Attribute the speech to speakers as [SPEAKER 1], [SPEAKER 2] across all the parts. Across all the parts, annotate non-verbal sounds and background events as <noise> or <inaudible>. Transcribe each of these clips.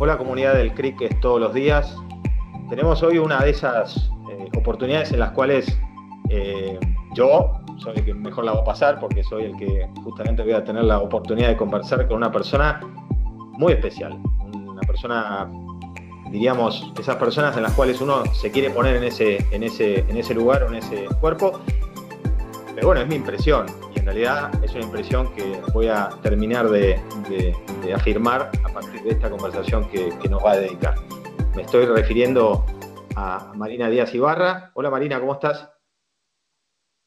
[SPEAKER 1] Hola comunidad del es todos los días. Tenemos hoy una de esas eh, oportunidades en las cuales eh, yo soy el que mejor la va a pasar porque soy el que justamente voy a tener la oportunidad de conversar con una persona muy especial. Una persona, diríamos, esas personas en las cuales uno se quiere poner en ese, en ese, lugar o en ese cuerpo. Pero bueno, es mi impresión en realidad es una impresión que voy a terminar de, afirmar a partir de esta conversación que, que nos va a dedicar. Me estoy refiriendo a Marina Díaz Ibarra. Hola Marina, ¿cómo estás?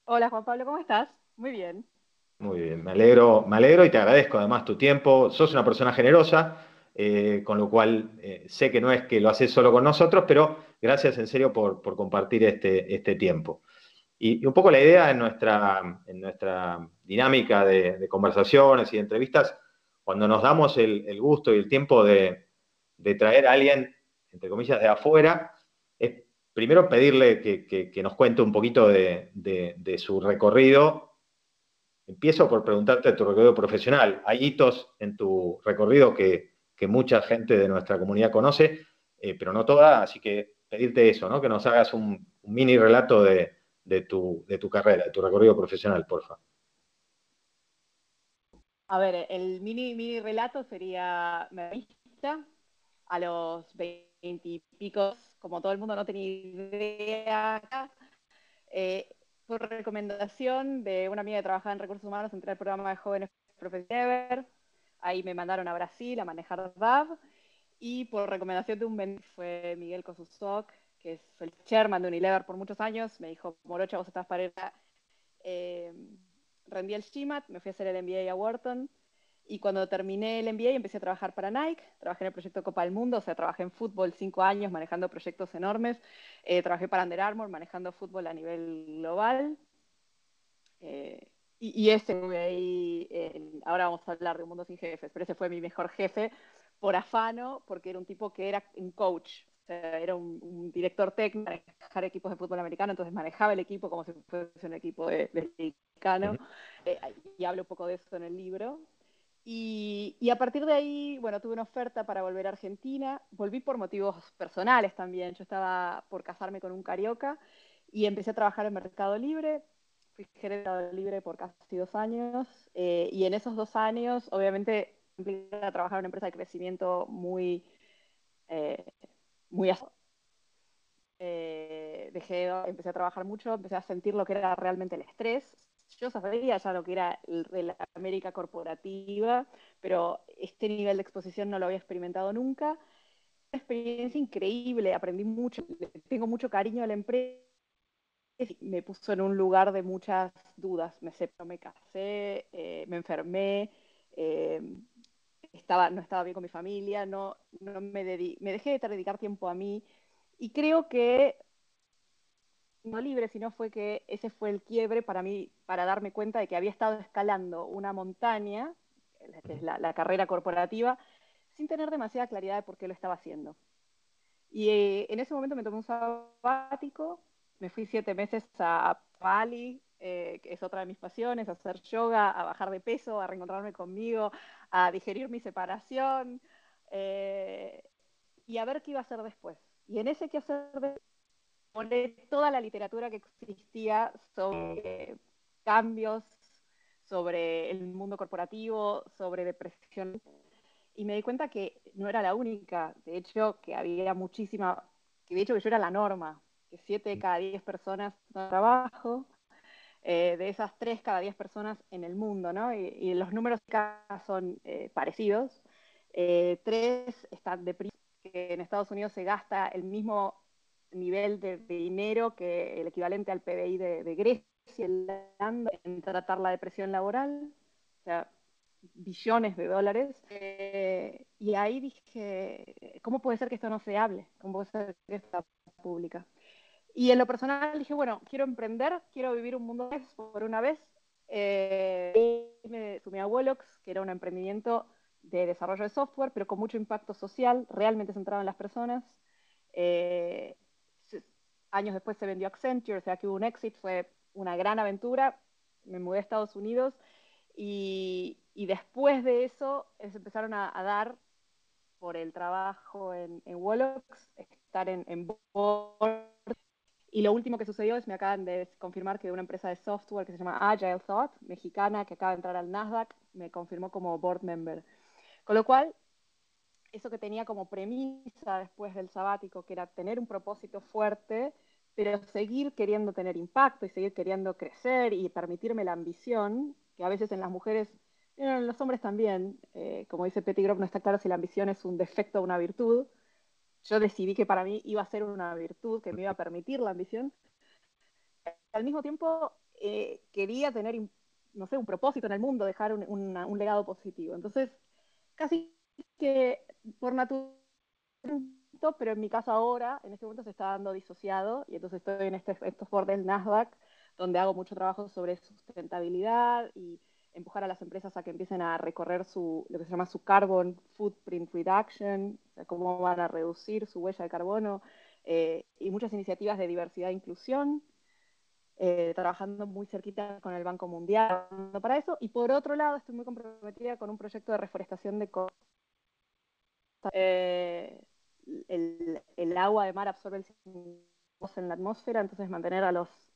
[SPEAKER 2] Hola Juan Pablo, ¿cómo estás? Muy bien.
[SPEAKER 1] Muy bien, me alegro, me alegro y te agradezco además tu tiempo. Sos una persona generosa, eh, con lo cual eh, sé que no es que lo haces solo con nosotros, pero gracias en serio por, compartir este, este tiempo. Y, un poco la idea en nuestra, en nuestra dinámica de, conversaciones y de entrevistas, cuando nos damos el, gusto y el tiempo de, traer a alguien, entre comillas, de afuera, es primero pedirle que, nos cuente un poquito de, su recorrido. Empiezo por preguntarte tu recorrido profesional. Hay hitos en tu recorrido que, mucha gente de nuestra comunidad conoce, eh, pero no toda, así que pedirte eso, ¿no? que nos hagas un, mini relato de, tu, carrera, de tu recorrido profesional, porfa.
[SPEAKER 2] A ver, el mini, mini relato sería, me a los 20 y pico como todo el mundo no tenía idea eh, por recomendación de una amiga que trabajaba en recursos humanos, entré al programa de jóvenes profesionales. Ahí me mandaron a Brasil a manejar DAV. Y por recomendación de un mentor, fue Miguel Kosusoc, que es el chairman de Unilever por muchos años, me dijo, Morocha, vos estás para ir a... Eh, rendí el GMAT, me fui a hacer el MBA a Wharton y cuando terminé el MBA empecé a trabajar para Nike, trabajé en el proyecto Copa del Mundo, o sea, trabajé en fútbol cinco años manejando proyectos enormes, eh, trabajé para Under Armour manejando fútbol a nivel global. Eh, y, ese ahí, ahora vamos a hablar de un mundo sin jefes, pero ese fue mi mejor jefe por afano, porque era un tipo que era un coach, sea, era un, director técnico, manejar equipos de fútbol americano, entonces manejaba el equipo como si fuese un equipo de, americano, eh, y hablo un poco de eso en el libro. Y, a partir de ahí, bueno, tuve una oferta para volver a Argentina. Volví por motivos personales también. Yo estaba por casarme con un carioca y empecé a trabajar en Mercado Libre. Fui gerente Libre por casi dos años. Eh, y en esos dos años, obviamente, empecé a trabajar en una empresa de crecimiento muy, eh, muy eh, dejé, empecé a trabajar mucho, empecé a sentir lo que era realmente el estrés yo sabía ya lo que era la América corporativa, pero este nivel de exposición no lo había experimentado nunca. Una experiencia increíble, aprendí mucho, tengo mucho cariño a la empresa. Me puso en un lugar de muchas dudas. Me, me casé, eh, me enfermé, eh, no estaba bien con mi familia, no, no me, me dejé de dedicar tiempo a mí. Y creo que no libre, sino fue que ese fue el quiebre para mí, para darme cuenta de que había estado escalando una montaña, que es la, carrera corporativa, sin tener demasiada claridad de por qué lo estaba haciendo. Y eh, en ese momento me tomé un sabático, me fui siete meses a Bali, eh, es otra de mis pasiones, hacer yoga, a bajar de peso, a reencontrarme conmigo, a digerir mi separación eh, y a ver qué iba a hacer después. Y en ese qué hacer después, toda la literatura que existía sobre cambios, sobre el mundo corporativo, sobre depresión. Y me di cuenta que no era la única, de hecho que había muchísima, que de hecho que yo era la norma, que 7 de cada 10 personas no trabajo, eh, de esas 3 cada 10 personas en el mundo, ¿no? Y, los números son eh, parecidos. Eh, 3 están deprimidos, que en Estados Unidos se gasta el mismo nivel de, dinero que el equivalente al PBI de, Grecia en tratar la depresión laboral, o sea, billones de dólares. Eh, y ahí dije, ¿cómo puede ser que esto no se hable? ¿Cómo puede ser que esto pública? Y en lo personal dije, bueno, quiero emprender, quiero vivir un mundo por una vez. Eh, me sumé a Wolox, que era un emprendimiento de desarrollo de software, pero con mucho impacto social, realmente centrado en las personas. Eh, años después se vendió Accenture, o sea que hubo un exit, fue una gran aventura. Me mudé a Estados Unidos y, después de eso se empezaron a, dar por el trabajo en, en estar en, en y lo último que sucedió es me acaban de confirmar que una empresa de software que se llama Agile Thought, mexicana, que acaba de entrar al Nasdaq, me confirmó como board member. Con lo cual, eso que tenía como premisa después del sabático, que era tener un propósito fuerte, pero seguir queriendo tener impacto y seguir queriendo crecer y permitirme la ambición, que a veces en las mujeres, en los hombres también, eh, como dice Petty Grove, no está claro si la ambición es un defecto o una virtud, yo decidí que para mí iba a ser una virtud que me iba a permitir la ambición. Al mismo tiempo, eh, quería tener, no sé, un propósito en el mundo, dejar un, legado positivo. Entonces, casi que por naturaleza, pero en mi caso ahora, en este momento se está dando disociado, y entonces estoy en este, estos bordes Nasdaq, donde hago mucho trabajo sobre sustentabilidad y empujar a las empresas a que empiecen a recorrer su, lo que se llama su carbon footprint reduction, o sea, cómo van a reducir su huella de carbono, eh, y muchas iniciativas de diversidad e inclusión, eh, trabajando muy cerquita con el Banco Mundial para eso. Y por otro lado, estoy muy comprometida con un proyecto de reforestación de costas. Eh, el, el, agua de mar absorbe el CO2 en la atmósfera, entonces mantener a los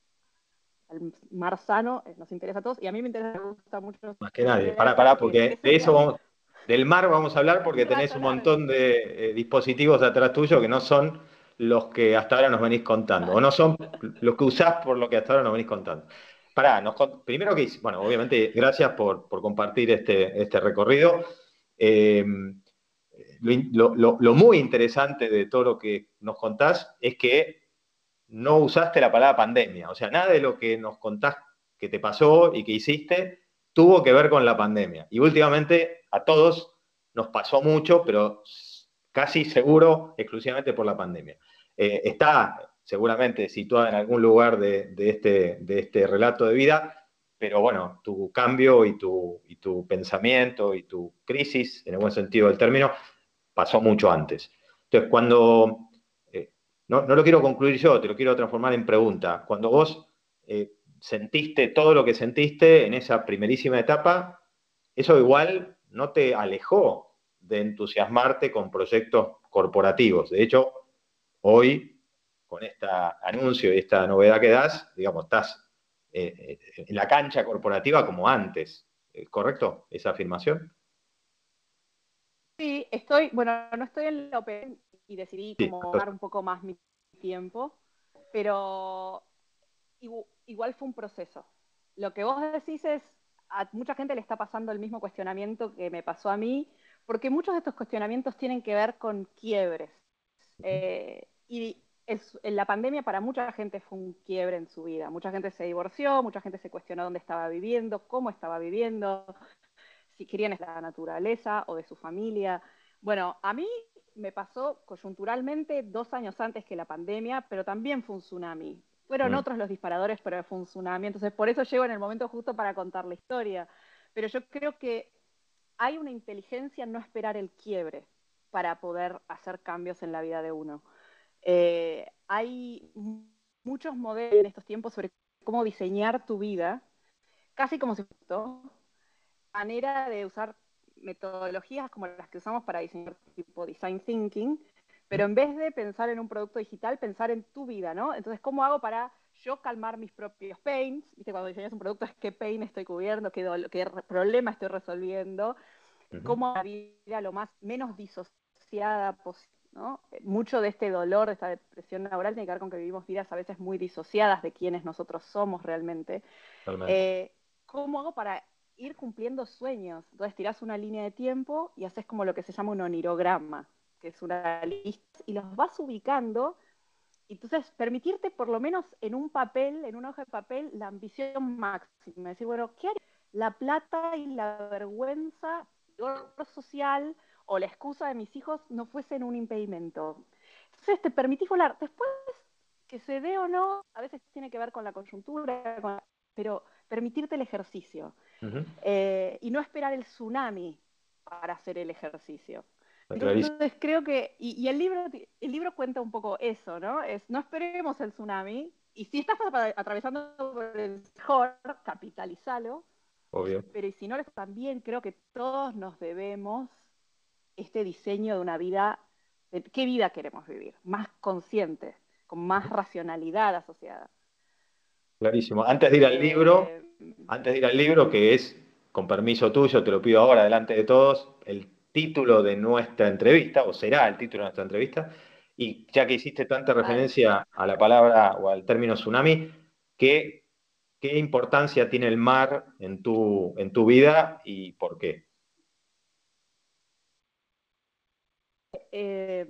[SPEAKER 2] el mar sano eh, nos interesa a todos y a mí me interesa, me gusta mucho.
[SPEAKER 1] Más que nadie, para, para, porque de eso vamos, del mar vamos a hablar porque tenés un montón de eh, dispositivos atrás tuyo que no son los que hasta ahora nos venís contando, o no son los que usás por lo que hasta ahora nos venís contando. Pará, nos, primero que, bueno, obviamente, gracias por, por compartir este, este recorrido. Eh, lo, lo, lo, muy interesante de todo lo que nos contás es que no usaste la palabra pandemia. O sea, nada de lo que nos contás que te pasó y que hiciste tuvo que ver con la pandemia. Y últimamente a todos nos pasó mucho, pero casi seguro exclusivamente por la pandemia. Eh, está seguramente situada en algún lugar de, este, de, este, relato de vida, pero bueno, tu cambio y tu, y tu pensamiento y tu crisis, en el buen sentido del término, pasó mucho antes. Entonces, cuando no, lo quiero concluir yo, te lo quiero transformar en pregunta. Cuando vos eh, sentiste todo lo que sentiste en esa primerísima etapa, eso igual no te alejó de entusiasmarte con proyectos corporativos. De hecho, hoy, con este anuncio y esta novedad que das, digamos, estás eh, eh, en la cancha corporativa como antes. ¿Correcto esa afirmación?
[SPEAKER 2] Sí, estoy, bueno, no estoy en la OPE, y decidí como dar un poco más mi tiempo, pero igual fue un proceso. Lo que vos decís es, a mucha gente le está pasando el mismo cuestionamiento que me pasó a mí, porque muchos de estos cuestionamientos tienen que ver con quiebres. Eh, y en la pandemia para mucha gente fue un quiebre en su vida. Mucha gente se divorció, mucha gente se cuestionó dónde estaba viviendo, cómo estaba viviendo, si querían estar de la naturaleza o de su familia. Bueno, a mí me pasó coyunturalmente dos años antes que la pandemia, pero también fue un tsunami. Fueron mm. otros los disparadores, pero fue un tsunami. Entonces, por eso llego en el momento justo para contar la historia. Pero yo creo que hay una inteligencia en no esperar el quiebre para poder hacer cambios en la vida de uno. Eh, hay muchos modelos en estos tiempos sobre cómo diseñar tu vida, casi como si fuera manera de usar metodologías como las que usamos para diseñar tipo design thinking, pero en vez de pensar en un producto digital, pensar en tu vida, ¿no? Entonces, ¿cómo hago para yo calmar mis propios pains? ¿Viste? Cuando diseñas un producto es qué pain estoy cubriendo, qué, qué problema estoy resolviendo, cómo la vida lo más menos disociada posible. ¿no? Mucho de este dolor, de esta depresión laboral tiene que ver con que vivimos vidas a veces muy disociadas de quienes nosotros somos realmente. Eh, ¿Cómo hago para ir cumpliendo sueños. Entonces tirás una línea de tiempo y haces como lo que se llama un onirograma, que es una lista, y los vas ubicando. Entonces, permitirte por lo menos en un papel, en una hoja de papel, la ambición máxima. Decir, bueno, ¿qué? La plata y la vergüenza, el social o la excusa de mis hijos no fuesen un impedimento. Entonces, te permitís volar. Después, que se dé o no, a veces tiene que ver con la coyuntura, pero permitirte el ejercicio. Eh, y no esperar el tsunami para hacer el ejercicio. Entonces creo que, y, el, libro, el libro cuenta un poco eso, ¿no? Es no esperemos el tsunami, y si estás atravesando por el mejor, capitalizalo.
[SPEAKER 1] Obvio.
[SPEAKER 2] Pero y si no, también creo que todos nos debemos este diseño de una vida, qué vida queremos vivir, más consciente, con más racionalidad asociada.
[SPEAKER 1] Clarísimo. Antes de ir al libro, eh, antes de ir al libro, que es, con permiso tuyo, te lo pido ahora delante de todos, el título de nuestra entrevista, o será el título de nuestra entrevista, y ya que hiciste tanta referencia a la palabra o al término tsunami, ¿qué, qué importancia tiene el mar en tu, en tu vida y por qué?
[SPEAKER 2] Eh,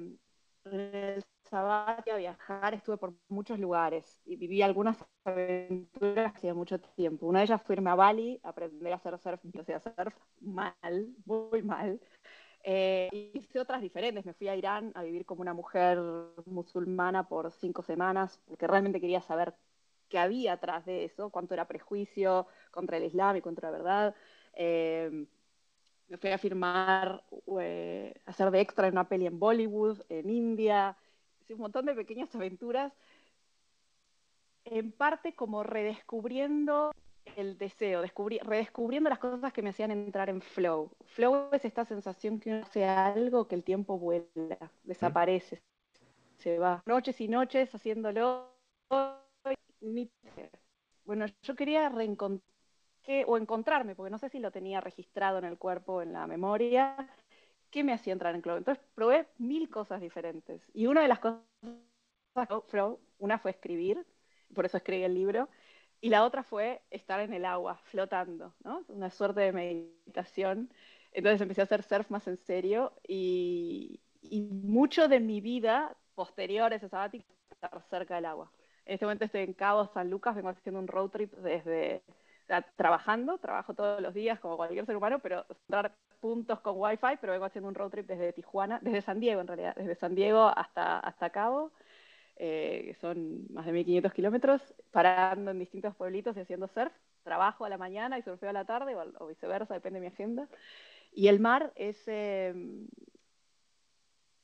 [SPEAKER 2] en el Sabatia a viajar, estuve por muchos lugares y viví algunas aventuras hacía mucho tiempo. Una de ellas fue irme a Bali, aprender a hacer surf, o sea, surf mal, <laughs> muy mal. Eh, hice otras diferentes, me fui a Irán a vivir como una mujer musulmana por cinco semanas, porque realmente quería saber qué había atrás de eso, cuánto era prejuicio contra el Islam y contra la verdad. Eh, me fui a firmar, eh, hacer de extra en una peli en Bollywood, en India, un montón de pequeñas aventuras, en parte como redescubriendo el deseo, redescubriendo las cosas que me hacían entrar en flow. Flow es esta sensación que uno hace algo que el tiempo vuela, desaparece, se va. Noches y noches haciéndolo. Bueno, yo quería reencontrar o encontrarme, porque no sé si lo tenía registrado en el cuerpo en la memoria, qué me hacía entrar en club. Entonces probé mil cosas diferentes. Y una de las cosas, una fue escribir, por eso escribí el libro, y la otra fue estar en el agua, flotando, ¿no? Una suerte de meditación. Entonces empecé a hacer surf más en serio y, y mucho de mi vida posterior a ese sabático estar cerca del agua. En este momento estoy en Cabo San Lucas, vengo haciendo un road trip desde trabajando, trabajo todos los días como cualquier ser humano, pero dar puntos con wifi, pero vengo haciendo un road trip desde Tijuana, desde San Diego en realidad, desde San Diego hasta, hasta Cabo, eh, que son más de 1500 kilómetros, parando en distintos pueblitos y haciendo surf, trabajo a la mañana y surfeo a la tarde, o, viceversa, depende de mi agenda. Y el mar es, em,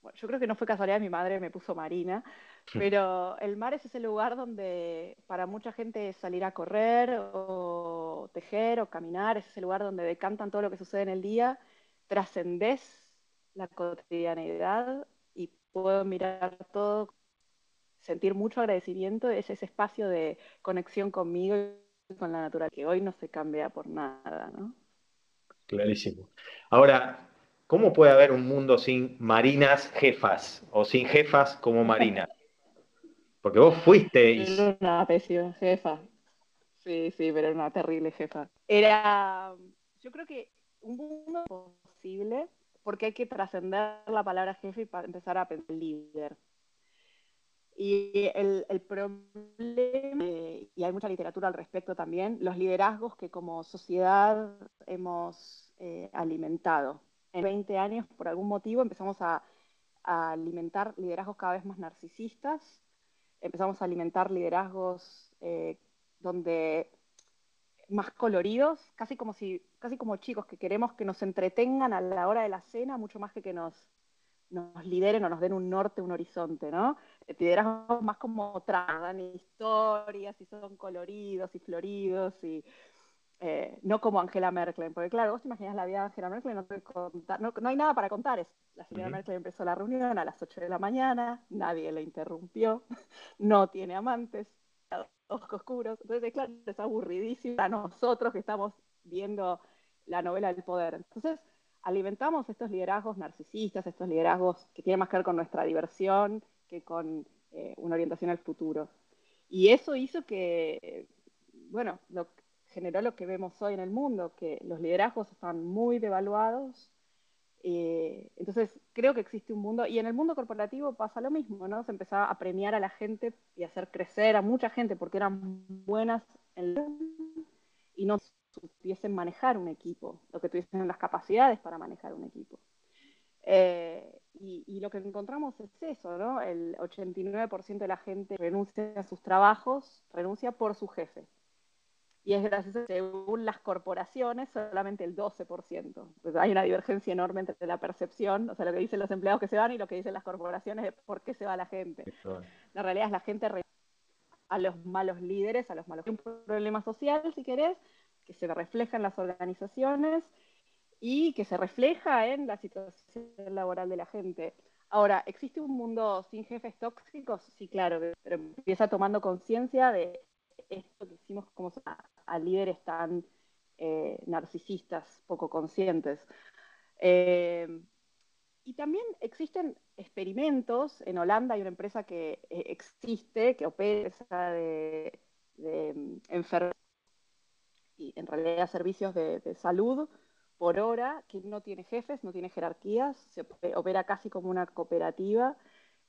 [SPEAKER 2] bueno, yo creo que no fue casualidad, mi madre me puso marina, pero el mar es ese lugar donde para mucha gente salir a correr o tejer o caminar, es ese lugar donde decantan todo lo que sucede en el día, trascendés la cotidianidad y puedo mirar todo, sentir mucho agradecimiento, es ese espacio de conexión conmigo y con la naturaleza, que hoy no se cambia por nada, ¿no?
[SPEAKER 1] Clarísimo. Ahora, ¿cómo puede haber un mundo sin marinas jefas o sin jefas como Marina? Porque vos fuiste
[SPEAKER 2] y... Una pésima jefa. Sí, sí, pero era una terrible jefa. Era, yo creo que un mundo posible porque hay que trascender la palabra jefe y empezar a pensar líder. Y el, el, problema, y hay mucha literatura al respecto también, los liderazgos que como sociedad hemos eh, alimentado. En 20 años, por algún motivo, empezamos a, a alimentar liderazgos cada vez más narcisistas, empezamos a alimentar liderazgos eh, donde más coloridos, casi como si, casi como chicos que queremos que nos entretengan a la hora de la cena, mucho más que que nos, nos lideren o nos den un norte, un horizonte, ¿no? Liderazgos más como tragan historias y son coloridos y floridos y eh, no como Angela Merkel, porque claro, vos te imaginas la vida de Angela Merkel, no, te no, no, hay nada para contar. Es, la señora Merkel empezó la reunión a las 8 de la mañana, nadie le interrumpió, <laughs> no tiene amantes, ojos oscuros, entonces claro, es aburridísimo a nosotros que estamos viendo la novela del poder. Entonces, alimentamos estos liderazgos narcisistas, estos liderazgos que tienen más que ver con nuestra diversión que con eh, una orientación al futuro. Y eso hizo que, bueno, generó lo que vemos hoy en el mundo, que los liderazgos están muy devaluados. Eh, entonces, creo que existe un mundo, y en el mundo corporativo pasa lo mismo, ¿no? Se empezaba a premiar a la gente y a hacer crecer a mucha gente porque eran buenas en y no supiesen manejar un equipo, lo que tuviesen las capacidades para manejar un equipo. Eh, y, y, lo que encontramos es eso, ¿no? El 89% de la gente renuncia a sus trabajos, renuncia por su jefe y es gracias a según las corporaciones, solamente el 12%. Pues hay una divergencia enorme entre la percepción, o sea, lo que dicen los empleados que se van y lo que dicen las corporaciones de por qué se va la gente. La realidad es la gente a los malos líderes, a los malos... un problema social, si querés, que se refleja en las organizaciones y que se refleja en la situación laboral de la gente. Ahora, ¿existe un mundo sin jefes tóxicos? Sí, claro, pero empieza tomando conciencia de esto que hicimos como a, líderes tan eh, narcisistas, poco conscientes. Eh, y también existen experimentos, en Holanda hay una empresa que eh, existe, que opera de, de mm, enfermedades y en realidad servicios de, salud por hora, que no tiene jefes, no tiene jerarquías, se opera casi como una cooperativa,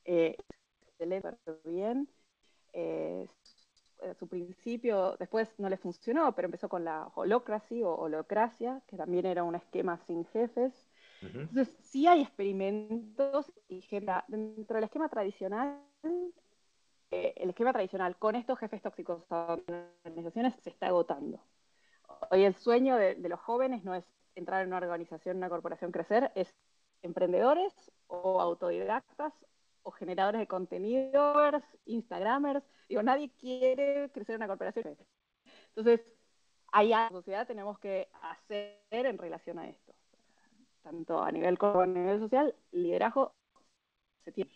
[SPEAKER 2] eh, bien. Eh, su principio, después no le funcionó, pero empezó con la holocracy o holocracia, que también era un esquema sin jefes. Entonces, sí hay experimentos y dentro del esquema tradicional, eh, el esquema tradicional con estos jefes tóxicos a organizaciones se está agotando. Hoy el sueño de, los jóvenes no es entrar en una organización, una corporación, crecer, es emprendedores o autodidactas generadores de contenidos, Instagramers. Digo, nadie quiere crecer una corporación. Entonces, algo la sociedad tenemos que hacer en relación a esto tanto a nivel como a nivel social, liderazgo se tiene.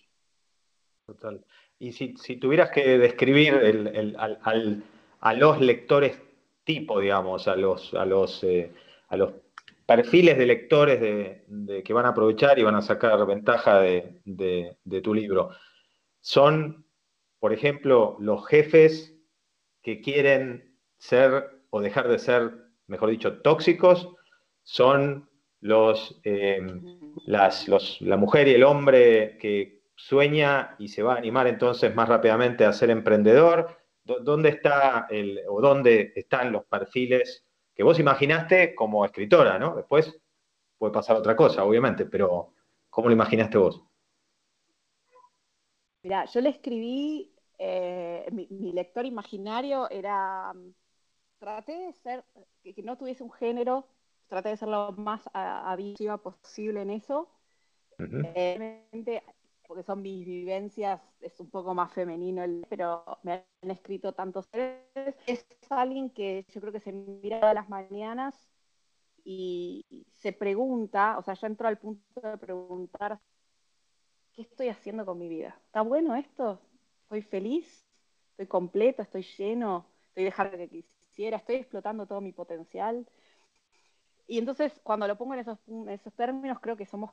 [SPEAKER 1] Total. Y si, tuvieras que describir a los lectores tipo, digamos, a los, a los, eh, a los perfiles de lectores que van a aprovechar y van a sacar ventaja de, tu libro, son, por ejemplo, los jefes que quieren ser o dejar de ser, mejor dicho, tóxicos, son los, eh, la mujer y el hombre que sueña y se va a animar entonces más rápidamente a ser emprendedor. ¿Dónde está el, o dónde están los perfiles que vos imaginaste como escritora, ¿no? Después puede pasar otra cosa, obviamente, pero ¿cómo lo imaginaste vos?
[SPEAKER 2] Mira, yo le escribí, eh, mi, lector imaginario era, traté de ser, que no tuviese un género traté de ser lo más avisiva posible en eso. Porque son mis vivencias, es un poco más femenino, pero me han escrito tantos seres. Es alguien que yo creo que se mira a las mañanas y se pregunta, o sea, ya entró al punto de preguntar, ¿qué estoy haciendo con mi vida? ¿Está bueno esto? ¿Estoy feliz? ¿Estoy completo? ¿Estoy lleno? ¿Estoy dejando que quisiera? ¿Estoy explotando todo mi potencial? Y entonces, cuando lo pongo en esos términos, creo que somos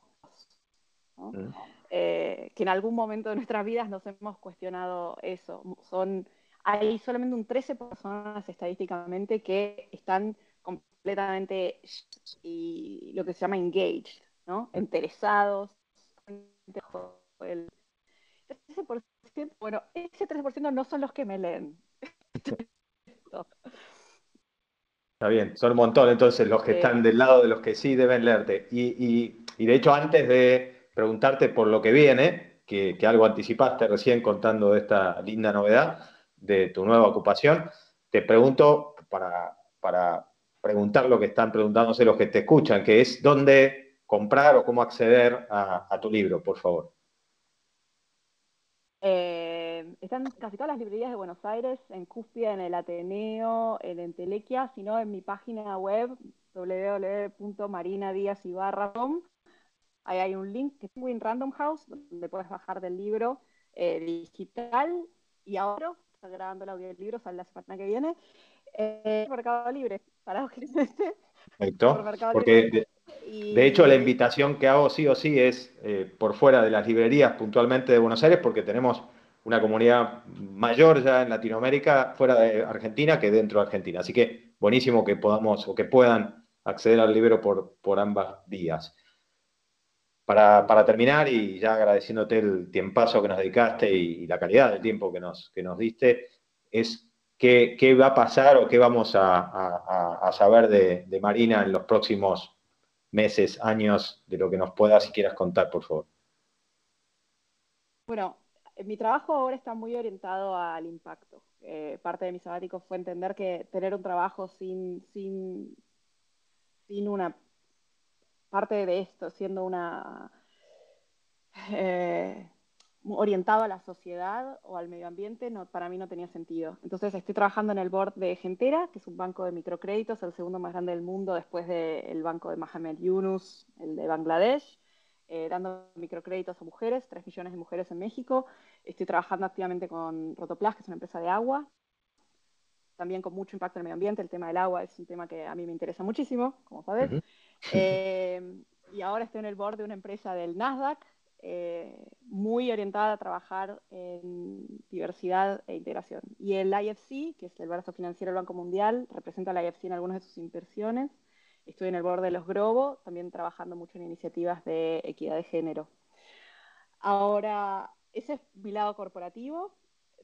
[SPEAKER 2] mm. eh, que en algún momento de nuestras vidas nos hemos cuestionado eso. Son, hay solamente un 13 personas estadísticamente que están completamente y lo que se llama engaged, ¿no? Interesados. El 13%, bueno, ese 13% no son los que me leen.
[SPEAKER 1] Está bien, son un montón entonces los que están del lado de los que sí deben leerte. Y, de hecho, antes de preguntarte por lo que viene, que, algo anticipaste recién contando de esta linda novedad de tu nueva ocupación, te pregunto para, para preguntar lo que están preguntándose los que te escuchan, que es dónde comprar o cómo acceder a, tu libro, por favor.
[SPEAKER 2] Eh, están casi todas las librerías de Buenos Aires, en Cuspia, en el Ateneo, en Entelequia, sino en mi página web www.marinadiazibarra.com. Ahí hay un link que es en Random House, donde puedes bajar del libro eh, digital y ahora está grabando el audio del libro, sale la semana que viene. Eh, Mercado Libre, para
[SPEAKER 1] Perfecto. Porque de, hecho la invitación que hago sí o sí es eh, por fuera de las librerías puntualmente de Buenos Aires, porque tenemos una comunidad mayor ya en Latinoamérica, fuera de Argentina, que dentro de Argentina. Así que buenísimo que podamos o que puedan acceder al libro por, por ambas vías. Para, terminar, y ya agradeciéndote el tiempazo que nos dedicaste y, la calidad del tiempo que nos, que nos diste, es qué, qué va a pasar o qué vamos a, saber de, Marina en los próximos meses, años, de lo que nos puedas y quieras contar, por favor.
[SPEAKER 2] Bueno, mi trabajo ahora está muy orientado al impacto. Eh, parte de mi sabático fue entender que tener un trabajo sin, sin, sin una parte de esto, siendo una... Eh, orientado a la sociedad o al medio ambiente, no, para mí no tenía sentido. Entonces estoy trabajando en el board de Gentera, que es un banco de microcréditos, el segundo más grande del mundo después del banco de Mohamed Yunus, el de Bangladesh, eh, dando microcréditos a mujeres, 3 millones de mujeres en México. Estoy trabajando activamente con Rotoplas, que es una empresa de agua, también con mucho impacto en el medio ambiente. El tema del agua es un tema que a mí me interesa muchísimo, como sabes. Eh, y ahora estoy en el board de una empresa del Nasdaq, eh, muy orientada a trabajar en diversidad e integración. Y el IFC, que es el brazo financiero del Banco Mundial, representa al IFC en algunas de sus inversiones. Estoy en el board de los Grobo, también trabajando mucho en iniciativas de equidad de género. Ahora, ese es mi lado corporativo.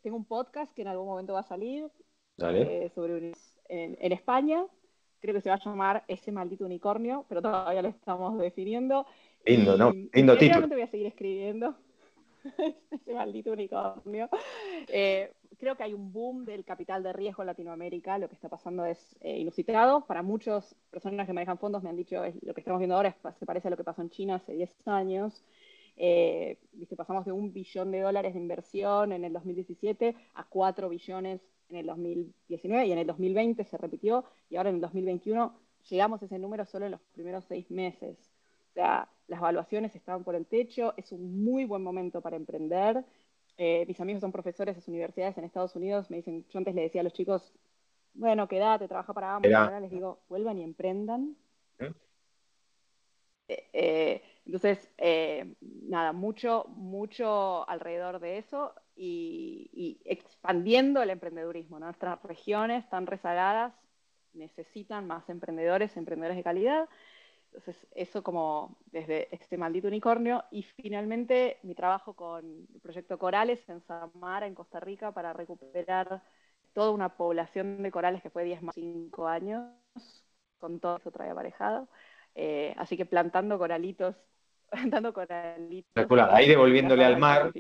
[SPEAKER 2] Tengo un podcast que en algún momento va a salir eh, sobre en, en España. Creo que se va a llamar Ese maldito unicornio, pero todavía lo estamos definiendo.
[SPEAKER 1] Lindo, ¿no? Lindo título.
[SPEAKER 2] voy a seguir escribiendo. <laughs> Ese maldito unicornio. Eh, creo que hay un boom del capital de riesgo en Latinoamérica. Lo que está pasando es eh, inusitado. Para muchas personas que manejan fondos me han dicho es, lo que estamos viendo ahora se parece a lo que pasó en China hace 10 años. Eh, pasamos de un billón de dólares de inversión en el 2017 a 4 billones en el 2019 y en el 2020 se repitió y ahora en el 2021 llegamos a ese número solo en los primeros seis meses. O sea, las evaluaciones estaban por el techo, es un muy buen momento para emprender. Eh, mis amigos son profesores de universidades en Estados Unidos, me dicen, yo antes le decía a los chicos, bueno, quédate, trabaja para ambos, ahora les digo, vuelvan y emprendan. ¿Eh? Eh, entonces, nada, mucho, mucho alrededor de eso y, y, expandiendo el emprendedurismo. Nuestras regiones están rezagadas, necesitan más emprendedores, emprendedores de calidad. Entonces, eso como desde este maldito unicornio. Y finalmente, mi trabajo con el proyecto Corales en Samara, en Costa Rica, para recuperar toda una población de corales que fue 10 más 5 años, con todo eso trae aparejado. Eh, así que plantando coralitos, <laughs> coralitos.
[SPEAKER 1] Ahí devolviéndole al mar,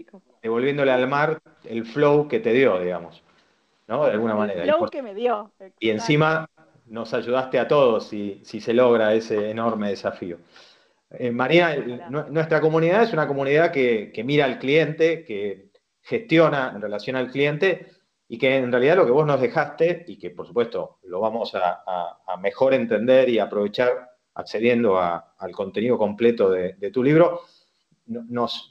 [SPEAKER 1] devolviéndole al mar el flow que te dio, digamos. ¿no? De alguna manera.
[SPEAKER 2] El flow que me dio.
[SPEAKER 1] Y encima nos ayudaste a todos si, si se logra ese enorme desafío. Eh, María, nuestra comunidad es una comunidad que, mira al cliente, que gestiona en relación al cliente y que en realidad lo que vos nos dejaste y que por supuesto lo vamos a, mejor entender y aprovechar accediendo al contenido completo de, tu libro, nos,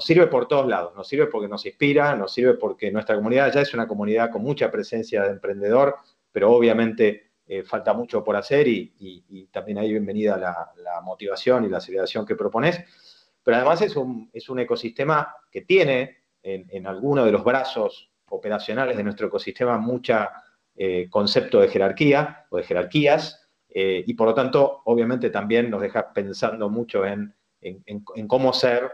[SPEAKER 1] sirve por todos lados. Nos sirve porque nos inspira, nos sirve porque nuestra comunidad ya es una comunidad con mucha presencia de emprendedor, pero obviamente eh, falta mucho por hacer y, también ahí bienvenida la, motivación y la aceleración que propones. Pero además es un, es un ecosistema que tiene en, en alguno de los brazos operacionales de nuestro ecosistema mucha eh, concepto de jerarquía o de jerarquías eh, y por lo tanto obviamente también nos deja pensando mucho en, en, cómo ser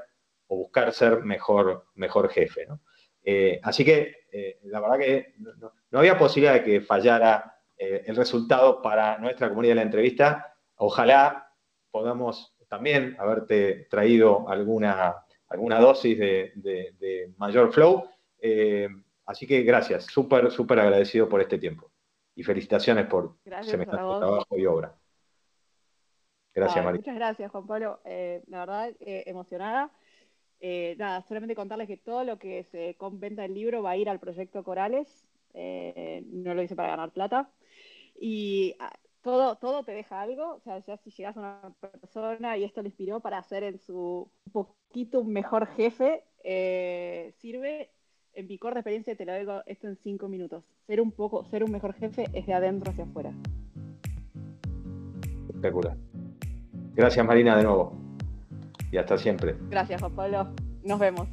[SPEAKER 1] o buscar ser mejor, mejor jefe. así que la verdad que no, no había posibilidad de que fallara eh, el resultado para nuestra comunidad de la entrevista. Ojalá podamos también haberte traído alguna, alguna dosis de, mayor flow. Eh, así que gracias, súper, súper agradecido por este tiempo. Y felicitaciones por semejante trabajo y obra.
[SPEAKER 2] Gracias, María. Muchas gracias, Juan Pablo. Eh, la verdad, emocionada. nada, solamente contarles que todo lo que se conventa del libro va a ir al proyecto Corales. no lo hice para ganar plata y ah, todo, todo te deja algo, o sea, ya si llegas a una persona y esto le inspiró para hacer en su un poquito un mejor jefe, eh, sirve, en mi corta experiencia te lo digo esto en cinco minutos, ser un poco, ser un mejor jefe es de adentro hacia afuera.
[SPEAKER 1] Espectacular. Gracias Marina de nuevo. Y hasta siempre.
[SPEAKER 2] Gracias Juan Pablo. Nos vemos.